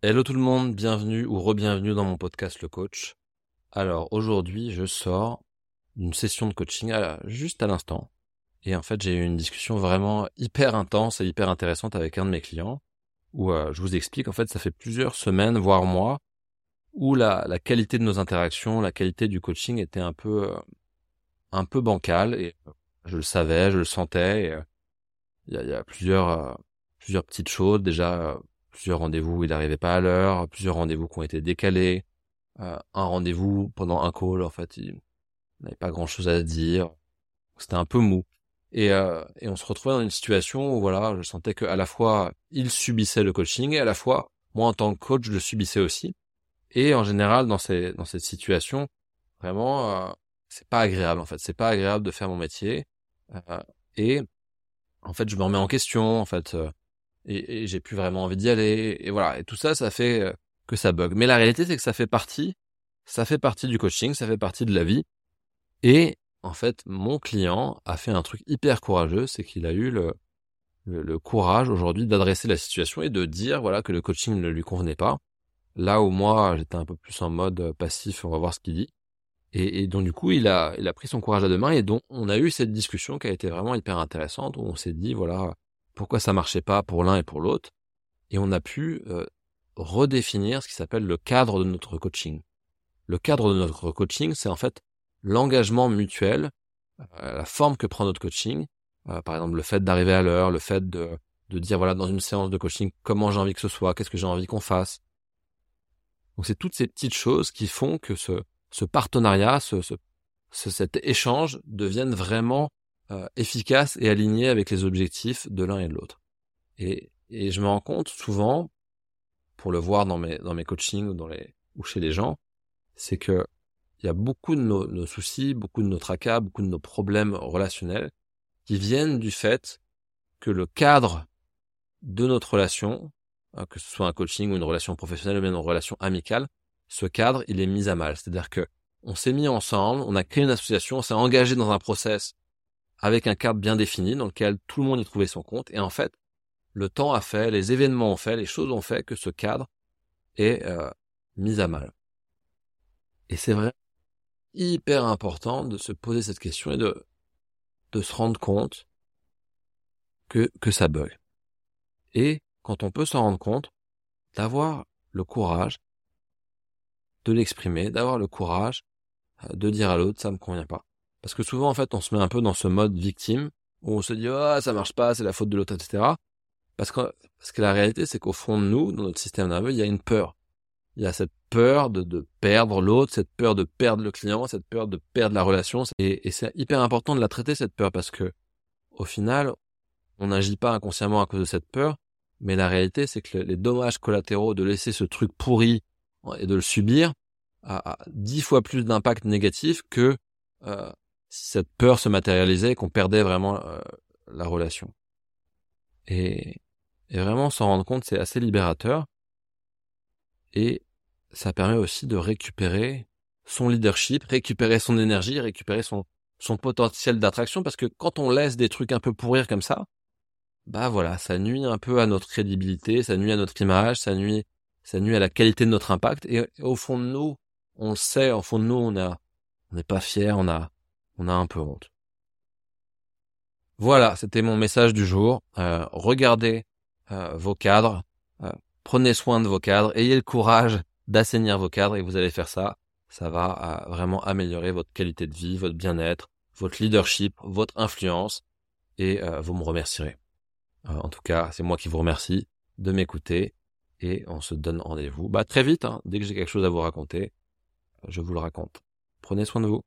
Hello tout le monde, bienvenue ou re-bienvenue dans mon podcast Le Coach. Alors aujourd'hui, je sors d'une session de coaching juste à l'instant. Et en fait, j'ai eu une discussion vraiment hyper intense et hyper intéressante avec un de mes clients où euh, je vous explique, en fait, ça fait plusieurs semaines, voire mois, où la, qualité de nos interactions, la qualité du coaching était un peu, euh, un peu bancale et je le savais, je le sentais. Euh, il y, a, y, a, plusieurs, plusieurs petites choses. Déjà, plusieurs rendez-vous il n'arrivait pas à l'heure, plusieurs rendez-vous qui ont été décalés, euh, un rendez-vous pendant un call, en fait, il n'avait pas grand-chose à dire, c'était un peu mou. Et, euh, et on se retrouvait dans une situation où voilà, je sentais que à la fois il subissait le coaching et à la fois moi en tant que coach je le subissais aussi. Et en général dans ces dans cette situation, vraiment euh, c'est pas agréable en fait, c'est pas agréable de faire mon métier. Euh, et en fait je me remets en question en fait. Euh, et, j'ai plus vraiment envie d'y aller. Et voilà. Et tout ça, ça fait euh, que ça bug. Mais la réalité, c'est que ça fait partie, ça fait partie du coaching, ça fait partie de la vie. Et en fait, mon client a fait un truc hyper courageux, c'est qu'il a eu le, le, courage aujourd'hui d'adresser la situation et de dire voilà que le coaching ne lui convenait pas. Là où moi, j'étais un peu plus en mode passif, on va voir ce qu'il dit. Et, et, donc du coup, il a, il a pris son courage à deux mains et donc on a eu cette discussion qui a été vraiment hyper intéressante où on s'est dit voilà pourquoi ça marchait pas pour l'un et pour l'autre, et on a pu euh, redéfinir ce qui s'appelle le cadre de notre coaching. Le cadre de notre coaching, c'est en fait l'engagement mutuel, euh, la forme que prend notre coaching, euh, par exemple le fait d'arriver à l'heure, le fait de, de dire voilà dans une séance de coaching comment j'ai envie que ce soit, qu'est-ce que j'ai envie qu'on fasse. Donc c'est toutes ces petites choses qui font que ce, ce partenariat, ce, ce, cet échange devienne vraiment euh, efficace et aligné avec les objectifs de l'un et de l'autre. Et, et je me rends compte souvent, pour le voir dans mes, dans mes coachings ou, dans les, ou chez les gens, c'est que il y a beaucoup de nos, nos, soucis, beaucoup de nos tracas, beaucoup de nos problèmes relationnels qui viennent du fait que le cadre de notre relation, hein, que ce soit un coaching ou une relation professionnelle ou même une relation amicale, ce cadre, il est mis à mal. C'est-à-dire que on s'est mis ensemble, on a créé une association, on s'est engagé dans un process avec un cadre bien défini dans lequel tout le monde y trouvait son compte. Et en fait, le temps a fait, les événements ont fait, les choses ont fait que ce cadre est euh, mis à mal. Et c'est vrai, hyper important de se poser cette question et de, se rendre compte que, que ça bug. Et quand on peut s'en rendre compte, d'avoir le courage de l'exprimer, d'avoir le courage euh, de dire à l'autre ça me convient pas. Parce que souvent, en fait, on se met un peu dans ce mode victime, où on se dit, ah, ça marche pas, c'est la faute de l'autre, etc. Parce que, parce que la réalité, c'est qu'au fond de nous, dans notre système nerveux, il y a une peur. Il y a cette peur de, de perdre l'autre, cette peur de perdre le client, cette peur de perdre la relation. Et, et c'est hyper important de la traiter, cette peur, parce que, au final, on n'agit pas inconsciemment à cause de cette peur, mais la réalité, c'est que les dommages collatéraux de laisser ce truc pourri et de le subir a, dix fois plus d'impact négatif que euh, cette peur se matérialisait et qu'on perdait vraiment euh, la relation. Et, et vraiment s'en rendre compte, c'est assez libérateur. Et ça permet aussi de récupérer son leadership, récupérer son énergie, récupérer son, son potentiel d'attraction, parce que quand on laisse des trucs un peu pourrir comme ça, bah voilà, ça nuit un peu à notre crédibilité, ça nuit à notre image, ça nuit, ça nuit à la qualité de notre impact. Et, au fond de nous, on le sait, au fond de nous, on a, on n'est pas fier, on a, on a un peu honte. Voilà, c'était mon message du jour. Euh, regardez euh, vos cadres, euh, prenez soin de vos cadres, ayez le courage d'assainir vos cadres et vous allez faire ça. Ça va vraiment améliorer votre qualité de vie, votre bien-être, votre leadership, votre influence et vous me remercierez. en tout cas, c'est moi qui vous remercie de m'écouter et on se donne rendez-vous bah, très vite. Hein, dès que j'ai quelque chose à vous raconter, je vous le raconte. Prenez soin de vous.